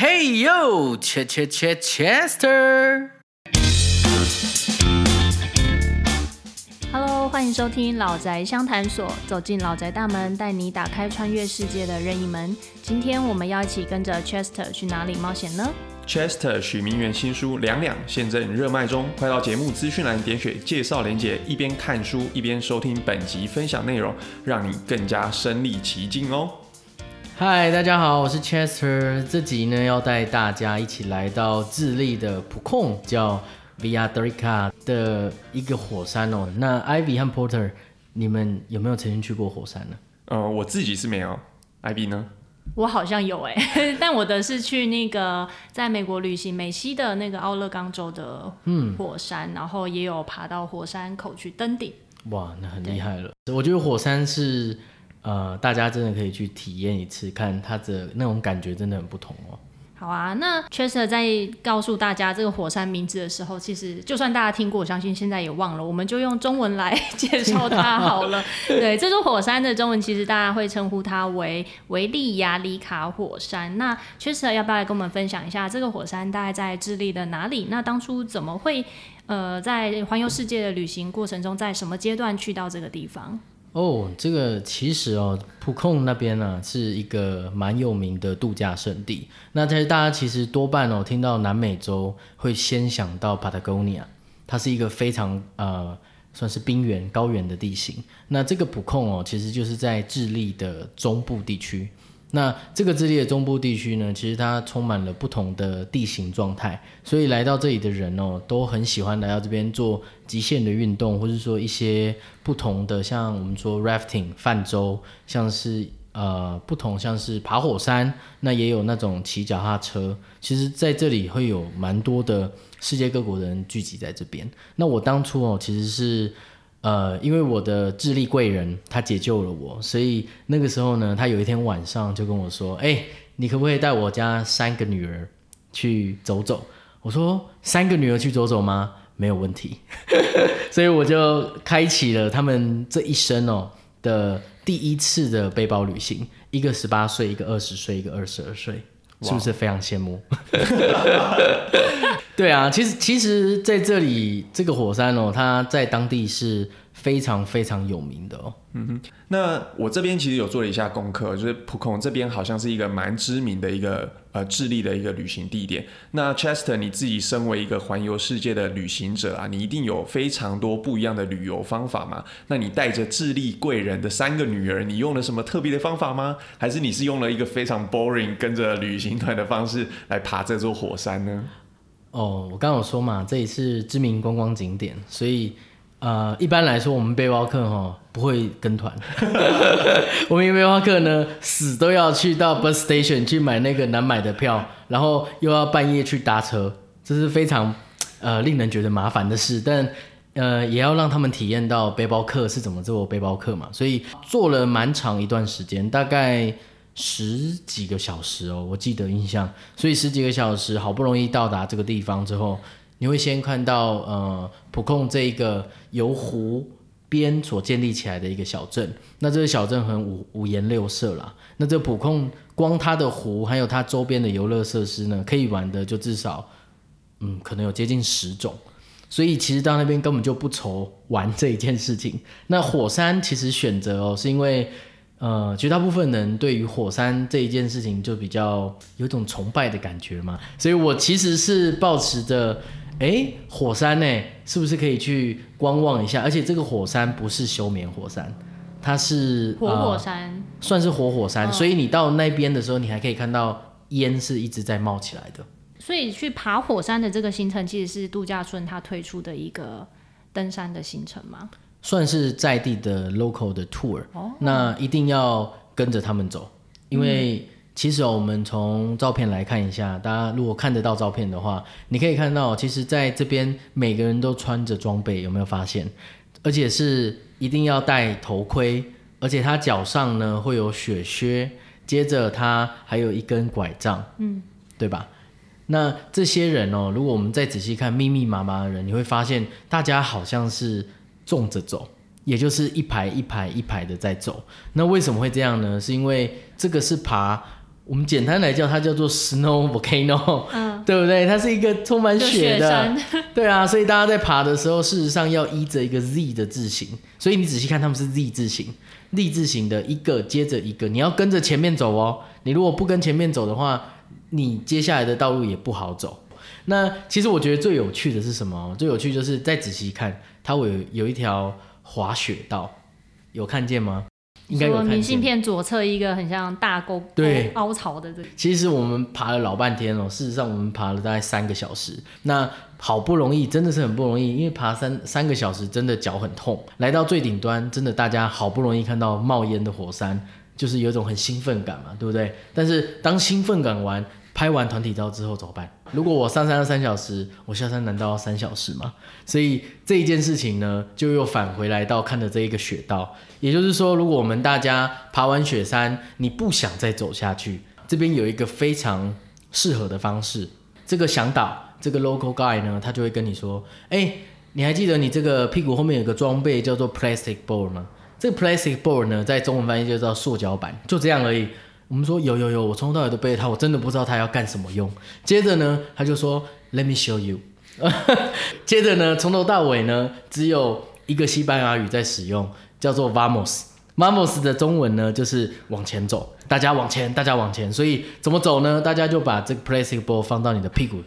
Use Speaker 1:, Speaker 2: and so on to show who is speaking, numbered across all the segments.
Speaker 1: Hey yo, Ch Ch Ch Chester。
Speaker 2: Hello，欢迎收听老宅相谈所，走进老宅大门，带你打开穿越世界的任意门。今天我们要一起跟着 Chester 去哪里冒险呢
Speaker 3: ？Chester 许明源新书《两两》现正热卖中，快到节目资讯栏点选介绍连结，一边看书一边收听本集分享内容，让你更加身临其境哦。
Speaker 1: 嗨，大家好，我是 Chester。这集呢要带大家一起来到智利的普控，叫 Villadrica 的一个火山哦。那 Ivy 和 Porter，你们有没有曾经去过火山呢？
Speaker 3: 呃，我自己是没有，Ivy 呢？
Speaker 2: 我好像有哎、但我的是去那个在美国旅行美西的那个奥勒冈州的火山，然后也有爬到火山口去登顶。
Speaker 1: 哇，那很厉害了。我觉得火山是呃，大家真的可以去体验一次，看它的那种感觉真的很不同哦。
Speaker 2: 好啊，那 Chester 在告诉大家这个火山名字的时候，其实就算大家听过，我相信现在也忘了，我们就用中文来 介绍它好了。对，这座火山的中文其实大家会称呼它为维利亚里卡火山。那 Chester 要不要来跟我们分享一下这个火山大概在智利的哪里？那当初怎么会呃在环游世界的旅行过程中，在什么阶段去到这个地方？
Speaker 1: 哦，这个其实哦，普控那边呢、是一个蛮有名的度假胜地。那在大家其实多半哦听到南美洲会先想到 Patagonia，它是一个非常呃算是冰原高原的地形。那这个普控哦，其实就是在智利的中部地区。那这个智利的中部地区呢，其实它充满了不同的地形状态，所以来到这里的人哦，都很喜欢来到这边做极限的运动，或者说一些不同的，像我们说 rafting 泛舟，像是呃不同，像是爬火山，那也有那种骑脚踏车。其实在这里会有蛮多的世界各国人聚集在这边。那我当初哦，其实是。呃，因为我的智利贵人他解救了我，所以那个时候呢，他有一天晚上就跟我说：“哎、你可不可以带我家三个女儿去走走？”我说：“三个女儿去走走吗？没有问题。”所以我就开启了他们这一生哦的第一次的背包旅行，一个十八岁，一个二十岁，一个二十二岁，是不是非常羡慕？对啊，其实其实在这里这个火山哦，它在当地是非常非常有名的哦。
Speaker 3: 嗯哼那我这边其实有做了一下功课，就是普孔这边好像是一个蛮知名的一个呃智利的一个旅行地点。那 Chester 你自己身为一个环游世界的旅行者啊，你一定有非常多不一样的旅游方法嘛？那你带着智利贵人的三个女儿，你用了什么特别的方法吗？还是你是用了一个非常 boring 跟着旅行团的方式来爬这座火山呢？
Speaker 1: 哦，我刚刚有说嘛，这里是知名观光景点，所以呃，一般来说我们背包客哈不会跟团，我们背包客呢死都要去到 bus station 去买那个难买的票，然后又要半夜去搭车，这是非常呃令人觉得麻烦的事，但。呃，也要让他们体验到背包客是怎么做背包客嘛，所以做了蛮长一段时间，大概十几个小时哦，我记得印象。所以十几个小时，好不容易到达这个地方之后，你会先看到呃普控这一个由湖边所建立起来的一个小镇。那这个小镇很五五颜六色啦。那这普控光它的湖还有它周边的游乐设施呢，可以玩的就至少嗯可能有接近十种。所以其实到那边根本就不愁玩这一件事情。那火山其实选择哦，是因为呃绝大部分人对于火山这一件事情就比较有一种崇拜的感觉嘛，所以我其实是抱持着，诶，火山呢是不是可以去观望一下？而且这个火山不是休眠火山，它是
Speaker 2: 活火
Speaker 1: 呃
Speaker 2: 山，
Speaker 1: 算是活火山，
Speaker 2: 嗯
Speaker 1: 所以你到那边的时候，你还可以看到烟是一直在冒起来的。
Speaker 2: 所以去爬火山的这个行程其实是度假村它推出的一个登山的行程吗？
Speaker 1: 算是在地的 local 的 tour，、那一定要跟着他们走，因为其实、哦、我们从照片来看一下，大家如果看得到照片的话，你可以看到，其实在这边每个人都穿着装备，有没有发现？而且是一定要戴头盔，而且他脚上呢会有雪靴，接着他还有一根拐杖，嗯，对吧？那这些人哦，如果我们再仔细看密密麻麻的人，你会发现大家好像是纵着走，也就是一排一排一排的在走。那为什么会这样呢？是因为这个是爬我们简单来叫它叫做 snow volcano，
Speaker 2: 嗯，
Speaker 1: 对不对？它是一个充满
Speaker 2: 就
Speaker 1: 雪的，对啊，所以大家在爬的时候，事实上要依着一个 Z 的字形，所以你仔细看，他们是 Z 字形，Z 字形的一个接着一个，你要跟着前面走哦。你如果不跟前面走的话，你接下来的道路也不好走。那其实我觉得最有趣的是什么？最有趣就是再仔细看，它有有一条滑雪道，有看见吗？应该有
Speaker 2: 明信。片左侧一个很像大沟
Speaker 1: 对
Speaker 2: 凹槽的这个，
Speaker 1: 其实我们爬了老半天哦，事实上我们爬了大概三个小时。那好不容易，真的是很不容易，因为爬三三个小时真的脚很痛。来到最顶端，真的大家好不容易看到冒烟的火山，就是有一种很兴奋感嘛，对不对？但是当兴奋感完，拍完团体照之后怎么办？如果我上山要三小时，我下山难道要三小时吗？所以这一件事情呢，就又返回来到看的这一个雪道。也就是说，如果我们大家爬完雪山，你不想再走下去，这边有一个非常适合的方式。这个向导，这个 local guy 呢，他就会跟你说：“哎、你还记得你这个屁股后面有个装备叫做 plastic board 吗？这个 plastic board 呢，在中文翻译就叫塑胶板，就这样而已。”我们说有有有，我从头到尾都背着它，我真的不知道它要干什么用。接着呢，他就说 Let me show you。接着呢，从头到尾呢，只有一个西班牙语在使用，叫做 vamos。vamos 的中文呢，就是往前走，大家往前，大家往前。所以怎么走呢？大家就把这个 plastic ball 放到你的屁股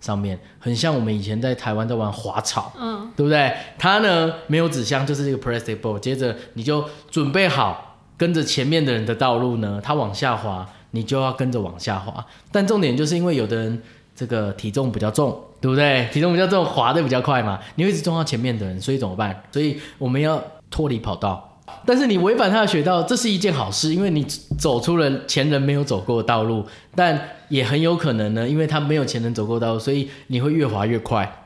Speaker 1: 上面，很像我们以前在台湾在玩滑草。
Speaker 2: 嗯，
Speaker 1: 对不对？它呢没有纸箱，就是这个 plastic ball。接着你就准备好跟着前面的人的道路呢，它往下滑，你就要跟着往下滑。但重点就是因为有的人这个体重比较重，对不对？体重比较重，滑的比较快嘛，你会一直撞到前面的人，所以怎么办？所以我们要脱离跑道。但是你违反他的雪道，这是一件好事，因为你走出了前人没有走过的道路，但也很有可能呢，因为他没有前人走过道路，所以你会越滑越快。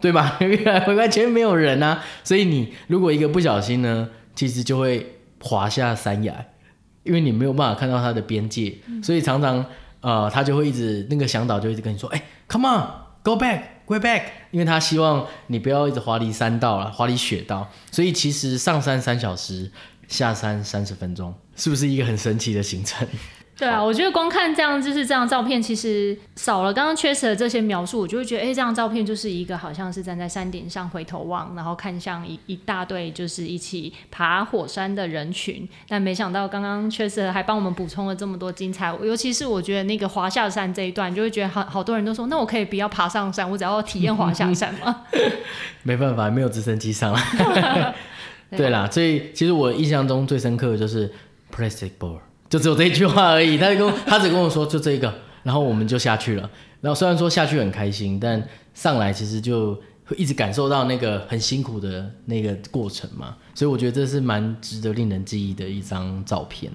Speaker 1: 对吧？越来越快，前面没有人啊，所以你如果一个不小心呢，其实就会滑下山崖，因为你没有办法看到它的边界，所以常常呃，他就会一直那个向导就一直跟你说，哎、c o m e on，go back，go back，因为他希望你不要一直滑离山道了，滑离雪道，所以其实上山三小时，下山三十分钟，是不是一个很神奇的行程？
Speaker 2: 对啊，我觉得光看这样就是这张照片，其实少了刚刚 Chester 的这些描述，我就会觉得，哎、这张照片就是一个好像是站在山顶上回头望，然后看向一 一大队就是一起爬火山的人群。但没想到刚刚 Chester 还帮我们补充了这么多精彩，尤其是我觉得那个滑下山这一段，就会觉得好好多人都说，那我可以不要爬上山，我只要体验滑下山吗？
Speaker 1: 没办法，没有直升机上来。对啦，所以其实我印象中最深刻的就是 plastic ball，就只有这一句话而已。他就跟 他只跟我说就这个，然后我们就下去了。然后虽然说下去很开心，但上来其实就会一直感受到那个很辛苦的那个过程嘛。所以我觉得这是蛮值得令人记忆的一张照片。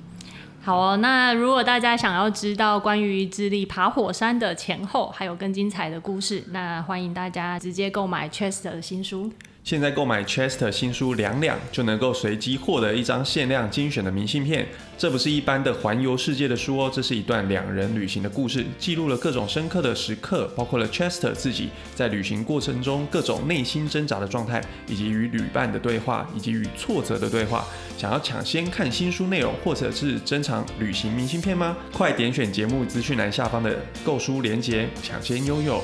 Speaker 2: 好哦，那如果大家想要知道关于智利爬火山的前后，还有更精彩的故事，那欢迎大家直接购买 Chester 的新书。
Speaker 3: 现在购买 Chester 新书两两就能够随机获得一张限量精选的明信片。这不是一般的环游世界的书哦，这是一段两人旅行的故事，记录了各种深刻的时刻，包括了 Chester 自己在旅行过程中各种内心挣扎的状态，以及与旅伴的对话，以及与挫折的对话。想要抢先看新书内容，或者是珍藏旅行明信片吗？快点选节目资讯栏下方的购书链接，抢先拥有。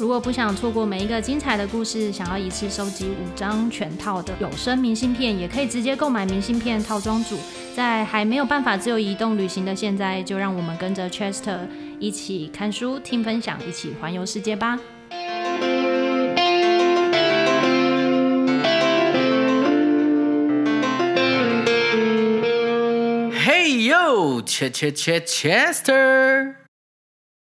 Speaker 2: 如果不想错过每一个精彩的故事，想要一次收集五张全套的有声明信片，也可以直接购买明信片套装组。在还没有办法自由移动旅行的现在，就让我们跟着 Chester 一起看书、听分享，一起环游世界吧。
Speaker 1: Hey yo，Che Che Che Chester。